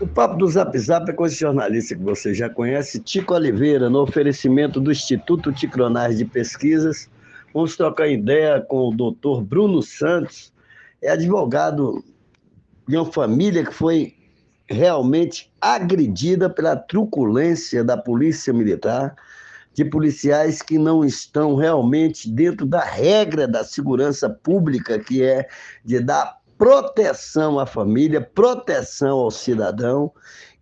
O papo do Zap Zap é com esse jornalista que você já conhece, Tico Oliveira, no oferecimento do Instituto Ticronais de Pesquisas. Vamos trocar ideia com o doutor Bruno Santos, é advogado de uma família que foi realmente agredida pela truculência da polícia militar, de policiais que não estão realmente dentro da regra da segurança pública, que é de dar proteção à família, proteção ao cidadão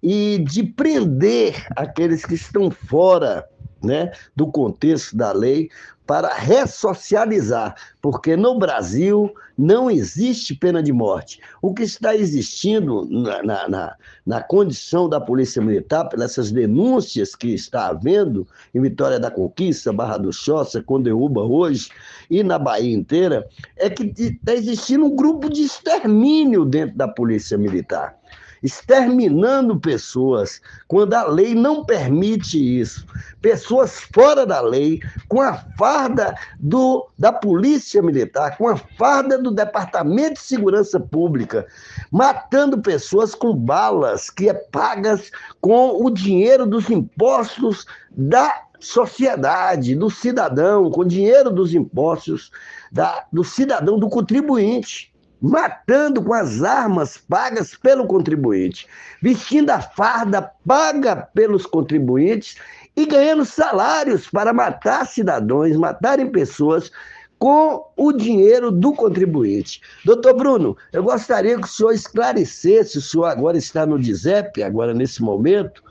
e de prender aqueles que estão fora né, do contexto da lei para ressocializar, porque no Brasil não existe pena de morte. O que está existindo na, na, na, na condição da Polícia Militar, pelas denúncias que está havendo em Vitória da Conquista, Barra do Choça, Condeúba hoje e na Bahia inteira, é que está existindo um grupo de extermínio dentro da Polícia Militar exterminando pessoas, quando a lei não permite isso. Pessoas fora da lei, com a farda do, da Polícia Militar, com a farda do Departamento de Segurança Pública, matando pessoas com balas que é pagas com o dinheiro dos impostos da sociedade, do cidadão, com dinheiro dos impostos da, do cidadão, do contribuinte matando com as armas pagas pelo contribuinte, vestindo a farda paga pelos contribuintes e ganhando salários para matar cidadãos, matarem pessoas com o dinheiro do contribuinte. Doutor Bruno, eu gostaria que o senhor esclarecesse, o senhor agora está no DISEP, agora nesse momento,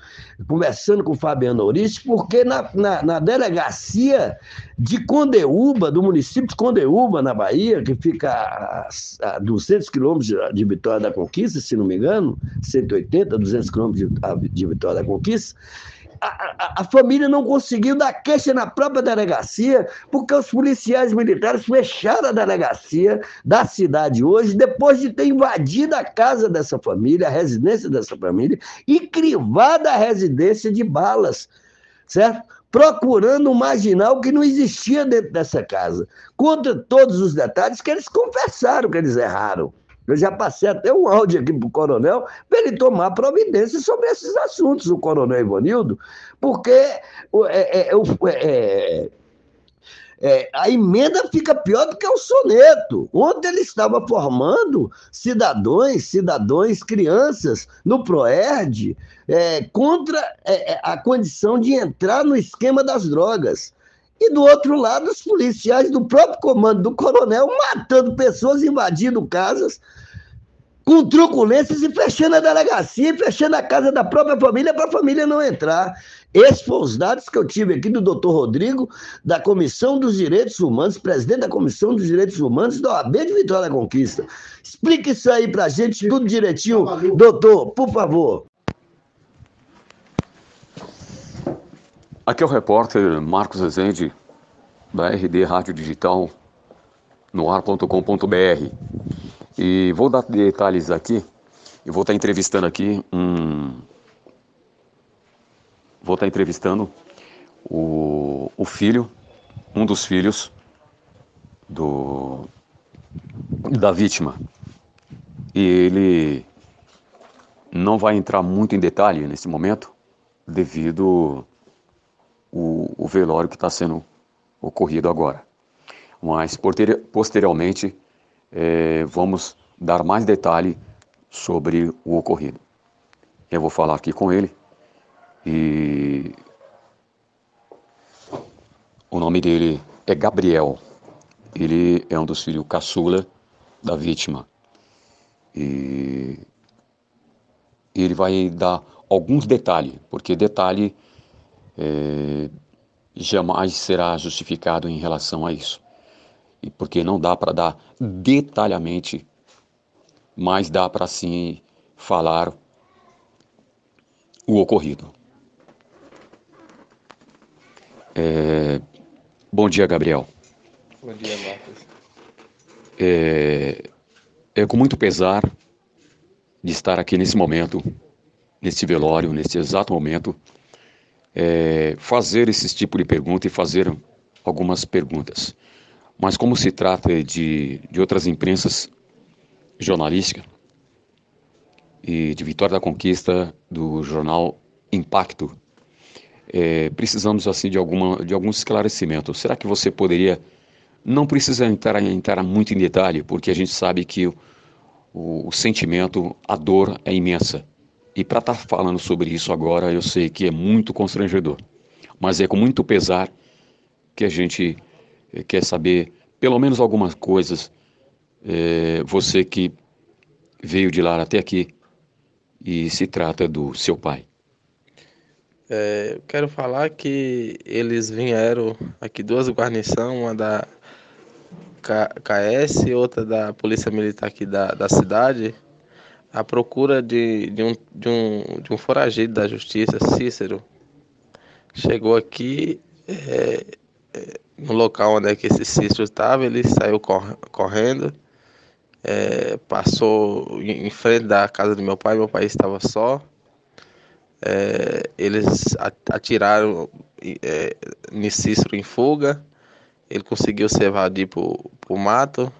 conversando com o Fabiano Ourice, porque na, na, na, delegacia de Condeúba, do município de Condeúba, na Bahia, que fica a, a 200 quilômetros de Vitória da Conquista, se não me engano, 180, 200 quilômetros de, de Vitória da Conquista, a, família não conseguiu dar queixa na própria delegacia, porque os policiais militares fecharam a delegacia da cidade hoje, depois de ter invadido a casa dessa família, a residência dessa família, e crivado a residência de balas, certo? Procurando um marginal que não existia dentro dessa casa. Contra todos os detalhes que eles confessaram que eles erraram. Eu já passei até um áudio aqui para o coronel para ele tomar providência sobre esses assuntos, o coronel Ivanildo, porque é, é, é, é, é, a emenda fica pior do que o soneto. Ontem ele estava formando cidadãos, cidadãos, crianças no PROERD é, contra a condição de entrar no esquema das drogas. E do outro lado, os policiais do próprio comando do coronel matando pessoas, invadindo casas, com truculências e fechando a delegacia, fechando a casa da própria família para a família não entrar. Esses foram os dados que eu tive aqui do doutor Rodrigo, da Comissão dos Direitos Humanos, presidente da Comissão dos Direitos Humanos da OAB de Vitória da Conquista. Explique isso aí para a gente, tudo direitinho. Doutor, por favor. Aqui é o repórter Marcos Rezende, da RD Rádio Digital, no ar.com.br. E vou dar detalhes aqui, e vou estar entrevistando aqui um. Vou estar entrevistando o, o filho, um dos filhos do, da vítima. E ele não vai entrar muito em detalhe nesse momento, devido o, o velório que está sendo ocorrido agora. Mas posteriormente é, vamos dar mais detalhe sobre o ocorrido. Eu vou falar aqui com ele e o nome dele é Gabriel. Ele é um dos filhos caçula da vítima. E ele vai dar alguns detalhes, porque detalhe é, jamais será justificado em relação a isso. E porque não dá para dar detalhamente, mas dá para sim falar o ocorrido. É, bom dia, Gabriel. Bom dia, Marcos. É, é com muito pesar de estar aqui nesse momento, nesse velório, nesse exato momento, é, fazer esse tipo de pergunta e fazer algumas perguntas. Mas como se trata de, de outras imprensas jornalísticas, e de Vitória da Conquista do jornal Impacto. É, precisamos assim de alguma de alguns esclarecimentos. Será que você poderia não precisa entrar, entrar muito em detalhe, porque a gente sabe que o, o, o sentimento, a dor é imensa. E para estar tá falando sobre isso agora, eu sei que é muito constrangedor. Mas é com muito pesar que a gente eh, quer saber pelo menos algumas coisas. É, você que veio de lá até aqui e se trata do seu pai. É, quero falar que eles vieram aqui duas guarnições, uma da KS e outra da Polícia Militar aqui da, da cidade, à procura de, de, um, de, um, de um foragido da Justiça, Cícero. Chegou aqui é, é, no local onde é que esse Cícero estava, ele saiu cor, correndo, é, passou em frente da casa do meu pai, meu pai estava só. É, eles atiraram é, em Cícero em fuga ele conseguiu se evadir pro, pro mato.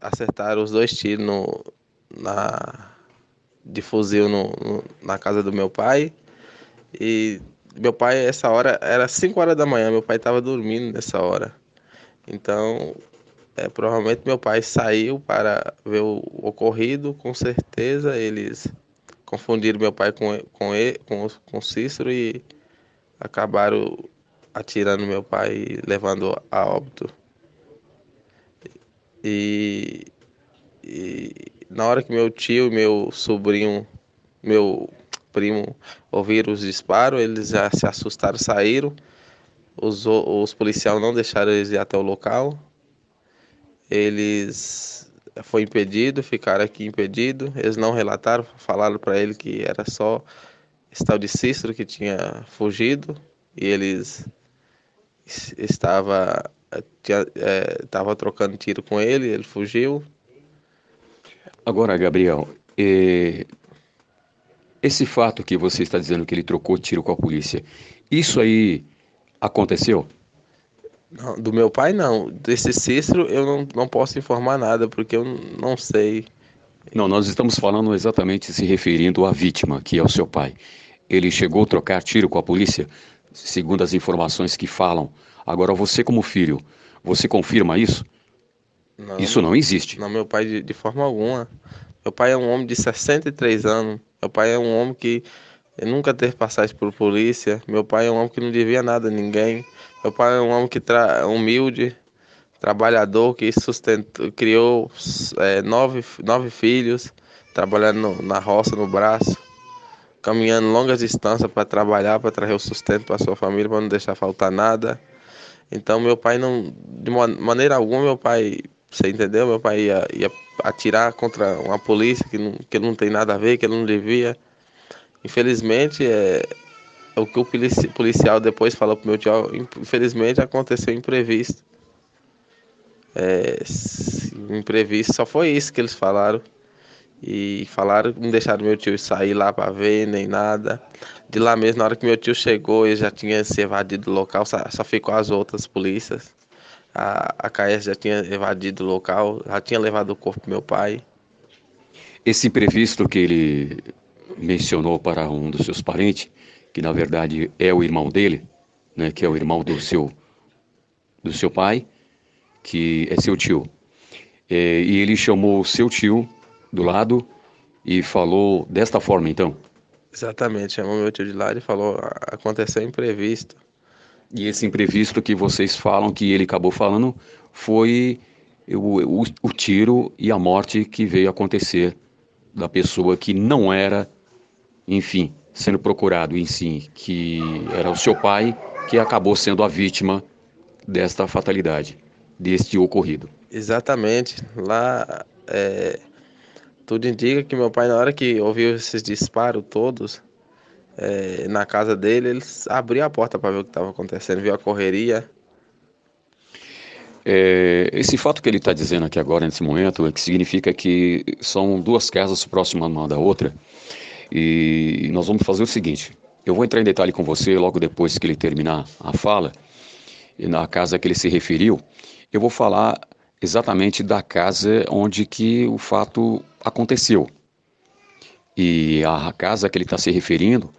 Acertaram os dois tiros no, na, de fuzil no, no, na casa do meu pai. E meu pai, essa hora, era 5 horas da manhã, meu pai estava dormindo nessa hora. Então, é, provavelmente meu pai saiu para ver o ocorrido, com certeza eles confundiram meu pai com, com, ele, com, com Cícero e acabaram atirando meu pai e levando a óbito. E, e na hora que meu tio e meu sobrinho, meu primo ouviram os disparos, eles já se assustaram, saíram. Os, os policiais não deixaram eles ir até o local. Eles foi impedido, ficaram aqui impedido. Eles não relataram, falaram para ele que era só esse tal de Cícero que tinha fugido e eles estava tinha, é, estava trocando tiro com ele, ele fugiu. Agora, Gabriel, é, esse fato que você está dizendo que ele trocou tiro com a polícia, isso aí aconteceu? Não, do meu pai não. Desse Cícero eu não, não posso informar nada porque eu não sei. Não, nós estamos falando exatamente se referindo à vítima, que é o seu pai. Ele chegou a trocar tiro com a polícia? segundo as informações que falam. Agora, você como filho, você confirma isso? Não, isso não existe. Não, meu pai de, de, forma alguma. Meu pai é um homem de 63 anos. Meu pai é um homem que nunca teve passagem por polícia. Meu pai é um homem que não devia nada a ninguém. Meu pai é um homem que tra humilde, trabalhador, que sustentou, criou é, nove, nove filhos, trabalhando no, na roça, no braço caminhando longas distâncias para trabalhar, para trazer o sustento para sua família, para não deixar faltar nada. Então meu pai não, de maneira alguma meu pai, você entendeu? Meu pai ia, ia atirar contra uma polícia que não, que não tem nada a ver, que ele não devia. Infelizmente é, é o que o policial depois falou pro meu tio, infelizmente aconteceu imprevisto. É, imprevisto, só foi isso que eles falaram. E falaram, não deixaram meu tio sair lá para ver, nem nada. De lá mesmo, na hora que meu tio chegou, ele já tinha se evadido do local, só, só ficou as outras polícias. A, a KS já tinha evadido o local, já tinha levado o corpo do meu pai. Esse imprevisto que ele mencionou para um dos seus parentes, que na verdade é o irmão dele, né, que é o irmão do seu, do seu pai, que é seu tio. É, e ele chamou o seu tio do lado e falou desta forma, então? Exatamente, chamou meu tio de lado e falou: aconteceu imprevisto. E esse imprevisto que vocês falam, que ele acabou falando, foi o, o, o tiro e a morte que veio acontecer da pessoa que não era, enfim, sendo procurado em si, que era o seu pai, que acabou sendo a vítima desta fatalidade, deste ocorrido. Exatamente. Lá é, tudo indica que meu pai, na hora que ouviu esses disparos todos é, na casa dele, eles abriu a porta para ver o que estava acontecendo, viu a correria. É, esse fato que ele está dizendo aqui agora, nesse momento, é que significa que são duas casas próximas uma da outra. E nós vamos fazer o seguinte: eu vou entrar em detalhe com você logo depois que ele terminar a fala, na casa que ele se referiu. Eu vou falar exatamente da casa onde que o fato aconteceu. E a casa que ele está se referindo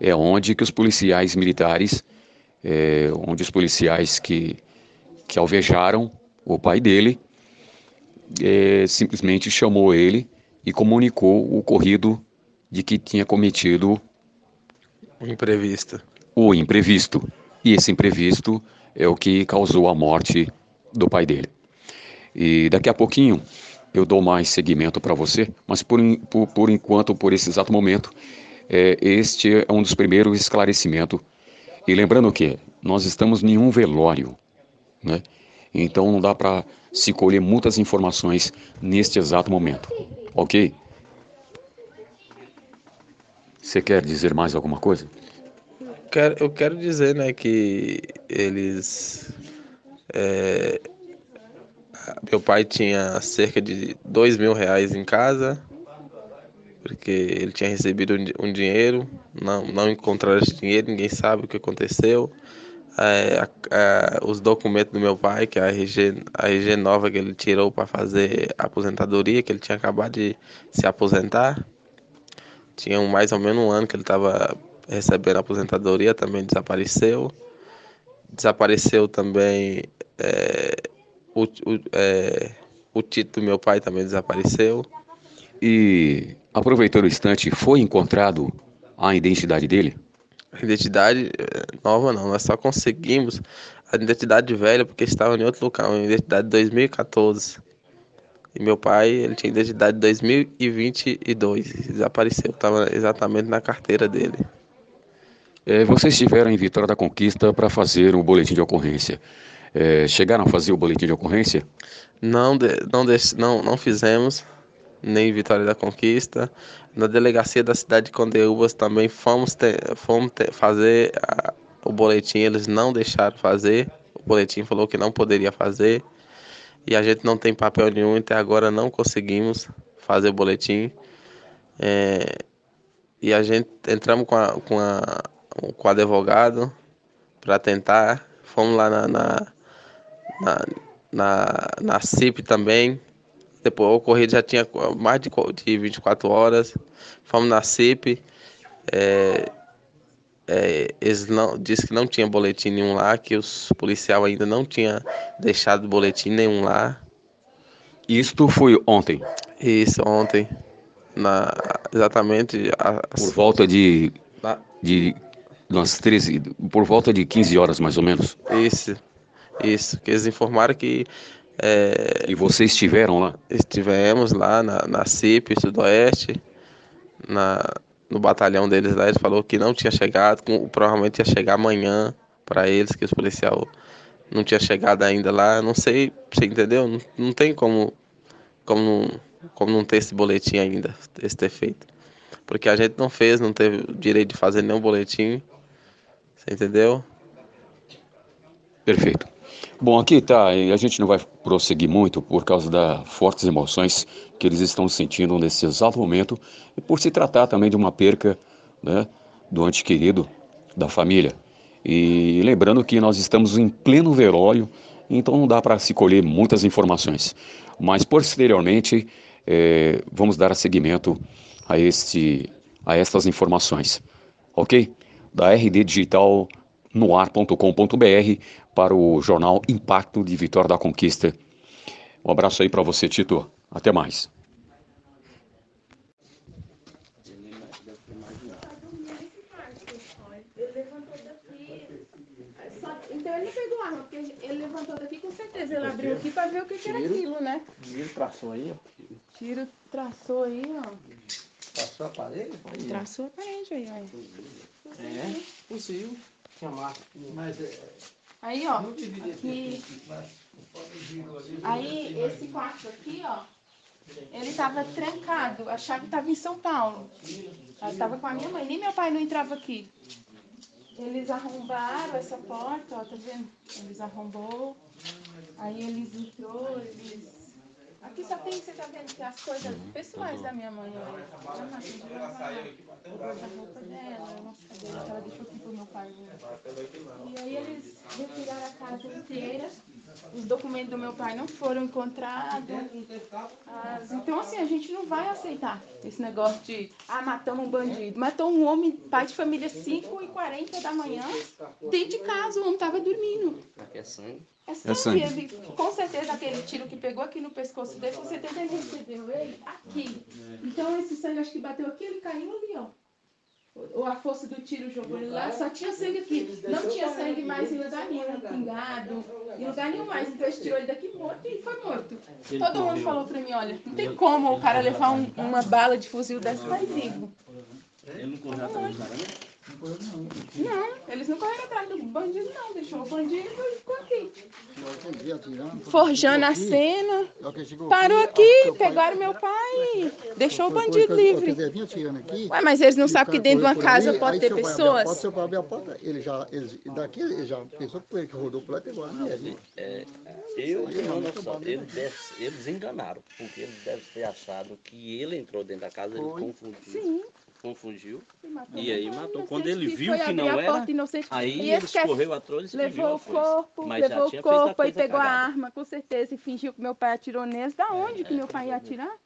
é onde que os policiais militares, é, onde os policiais que, que alvejaram o pai dele, é, simplesmente chamou ele e comunicou o ocorrido de que tinha cometido o imprevisto. O imprevisto. E esse imprevisto é o que causou a morte do pai dele. E daqui a pouquinho eu dou mais seguimento para você, mas por, por, por, enquanto, por esse exato momento, é, este é um dos primeiros esclarecimentos. E lembrando que nós estamos em um velório, né? Então não dá para se colher muitas informações neste exato momento, ok? Você quer dizer mais alguma coisa? Quero, eu quero dizer, né, que eles é, meu pai tinha cerca de dois mil reais em casa, porque ele tinha recebido um, dinheiro, não, não encontraram esse dinheiro, ninguém sabe o que aconteceu. É, os documentos do meu pai, que é a RG, a RG nova que ele tirou para fazer a aposentadoria, que ele tinha acabado de se aposentar. Tinha mais ou menos um ano que ele estava recebendo a aposentadoria, também desapareceu. Desapareceu também é, o, o, é, o título do meu pai também desapareceu. E aproveitando o instante, foi encontrado a identidade dele? A identidade é, nova não, nós só conseguimos a identidade velha porque estava em outro local, a identidade de 2014. E meu pai, ele tinha identidade de 2022, desapareceu, estava exatamente na carteira dele. É, vocês estiveram em Vitória da Conquista para fazer o boletim de ocorrência. É, chegaram a fazer o boletim de ocorrência? Não, não, não, não fizemos, nem Vitória da Conquista. Na delegacia da cidade de Condeúbas também fomos, ter, fomos ter, fazer a, o boletim, eles não deixaram fazer. O boletim falou que não poderia fazer. E a gente não tem papel nenhum, até agora não conseguimos fazer o boletim. É, e a gente entramos com, a, com, a, com o advogado para tentar. Fomos lá na, na na, na, na CIP também. Depois o ocorrido já tinha mais de, de 24 horas. Fomos na CIP. É, é, eles não disse que não tinha boletim nenhum lá, que os policiais ainda não tinha deixado boletim nenhum lá. Isto foi ontem? Isso, ontem. Na, exatamente. Por volta de, de umas 13, por volta de 15 horas mais ou menos. Isso. Isso, que eles informaram que. É, e vocês estiveram lá? Estivemos lá na, na CIP Sudoeste, na, no batalhão deles lá. Ele falou que não tinha chegado, com, provavelmente ia chegar amanhã para eles, que os policiais não tinha chegado ainda lá. Não sei, você entendeu? Não, não tem como, como, não, como não ter esse boletim ainda, esse ter feito. Porque a gente não fez, não teve o direito de fazer nenhum boletim. Você entendeu? Perfeito. Bom, aqui tá, a gente não vai prosseguir muito por causa das fortes emoções que eles estão sentindo nesse exato momento e por se tratar também de uma perca né, do ente querido da família. E lembrando que nós estamos em pleno velório, então não dá para se colher muitas informações. Mas posteriormente é, vamos dar seguimento a, este, a estas informações, ok? Da RD Digital noar.com.br para o jornal Impacto de Vitória da Conquista. Um abraço aí para você, Tito. Até mais. Então ele não pegou arma, porque ele levantou daqui com certeza. Ele abriu aqui para ver o que, que era aquilo, né? Tiro traçou aí, ó. Tiro traçou aí, ó. Traçou a parede? Traçou a parede aí, ó. É, fuzil. Tinha marca. Mas é. Aí, ó. Aqui. Aí, esse quarto aqui, ó. Ele estava trancado. A chave estava em São Paulo. Ela estava com a minha mãe. Nem meu pai não entrava aqui. Eles arrombaram essa porta, ó, tá vendo? Eles arrombou. Aí eles entrou, eles Aqui só tem, você tá vendo que as coisas pessoais da minha mãe, olha. A máquina de lavar, o guarda-roupa dela, umas cadeiras que ela deixou aqui pro meu pai. E aí eles retiraram a casa inteira os documentos do meu pai não foram encontrados. As- então, assim, a gente não vai aceitar esse negócio de, ah, matamos um bandido. Matou um homem, pai de família, 5 e 40 da manhã, dentro de casa, o homem tava dormindo. Aqui é sangue. É É sangue. sangue. Ele, com certeza, aquele tiro que pegou aqui no pescoço dele, com certeza ele recebeu ele aqui. Então, esse sangue, acho que bateu aqui, ele caiu ali, ó. Ou a força do tiro jogou ele lá, só tinha sangue aqui. Não tinha sangue mais em lugar nenhum, pingado, em lugar nenhum mais. Então, eles tirou ele daqui morto e foi morto. Todo mundo falou pra mim, olha, não tem como o cara levar um- uma bala de fuzil dessa e sair vivo. Ele não correu atrás do Não, eles não correram atrás do bandido, não. Deixou o bandido e ficou aqui. Forjando a cena. é Parou aqui, pegaram meu pai, deixou o bandido livre. Ué, mas eles não sabem que dentro de uma casa pode ter a porta, pessoas? seu pai abriu a porta, ele já, ele, daqui ele já pensou que foi ele que rodou por lá e pegou a mulher. né? É, eu Eles, enganaram, porque eles devem ter achado que ele entrou dentro da casa, ele confundiu. Sim. Confundiu. E aí matou. inocente, Quando ele viu que não a era, porta inocente. Aí E ele que correu atrás e Levou o a corpo, Mas levou o a corpo e pegou a cagada. arma, com certeza, e fingiu que meu pai atirou neles. Da onde que meu pai ia atirar?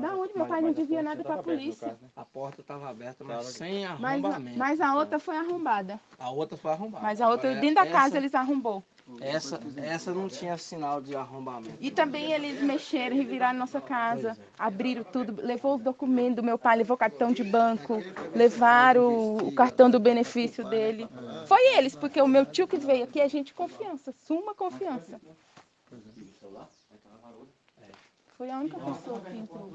Da onde meu pai não devia nada pra polícia. A porta estava aberta, mas sem arrombamento. mas a outra foi arrombada. A outra foi arrombada. Mas a outra, Agora, dentro da essa- casa, eles arrombou. Essa, essa não tinha sinal de arrombamento. E também eles mexeram, reviraram nossa casa, abriram tudo, levou os documentos do meu pai, levou o cartão de banco, levaram o, o cartão do benefício dele. Foi eles, porque o meu tio que veio aqui é gente de confiança, suma confiança. Foi a única pessoa que entrou.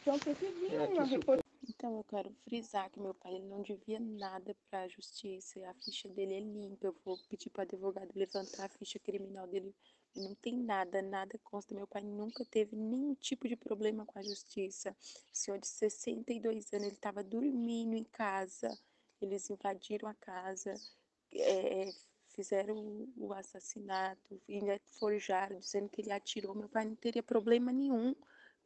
Então, você viu uma reportagem. Então, eu quero frisar que meu pai ele não devia nada para a justiça. A ficha dele é limpa. Eu vou pedir para o advogado levantar a ficha criminal dele. Ele não tem nada, nada consta. Meu pai nunca teve nenhum tipo de problema com a justiça. O senhor de 62 anos, ele estava dormindo em casa. Eles invadiram a casa, eh, fizeram o- o assassinato, ainda forjaram, dizendo que ele atirou. Meu pai não teria problema nenhum.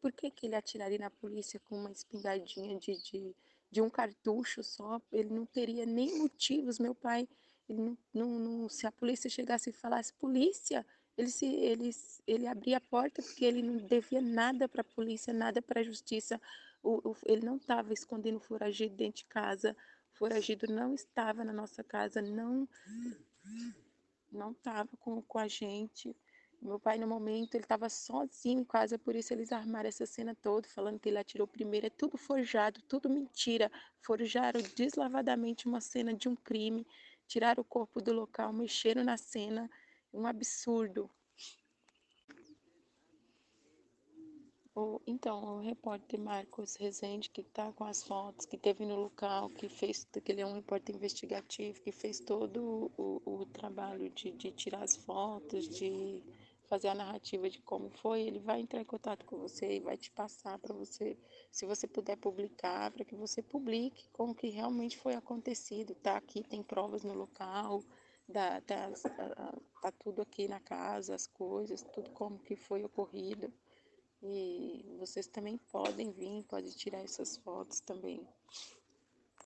Por que, que ele atiraria na polícia com uma espingardinha de, de, de um cartucho só? Ele não teria nem motivos. Meu pai, não, não, não- se a polícia chegasse e falasse, polícia, ele, se, ele, ele abria a porta porque ele não devia nada para a polícia, nada para a justiça. O, o- ele não estava escondendo foragido dentro de casa. O foragido não estava na nossa casa, não não estava com, com a gente. Meu pai, no momento, ele estava sozinho em casa, por isso eles armaram essa cena toda, falando que ele atirou primeiro. É tudo forjado, tudo mentira. Forjaram deslavadamente uma cena de um crime, tiraram o corpo do local, mexeram na cena. Um absurdo. Então, o repórter Marcos Rezende, que está com as fotos, que teve no local, que fez, que ele é um repórter investigativo, que fez todo o, o trabalho de, de tirar as fotos, de fazer a narrativa de como foi, ele vai entrar em contato com você e vai te passar para você, se você puder publicar, para que você publique como que realmente foi acontecido, tá? Aqui tem provas no local, dá, tá, tá tudo aqui na casa, as coisas, tudo como que foi ocorrido. E vocês também podem vir, podem tirar essas fotos também.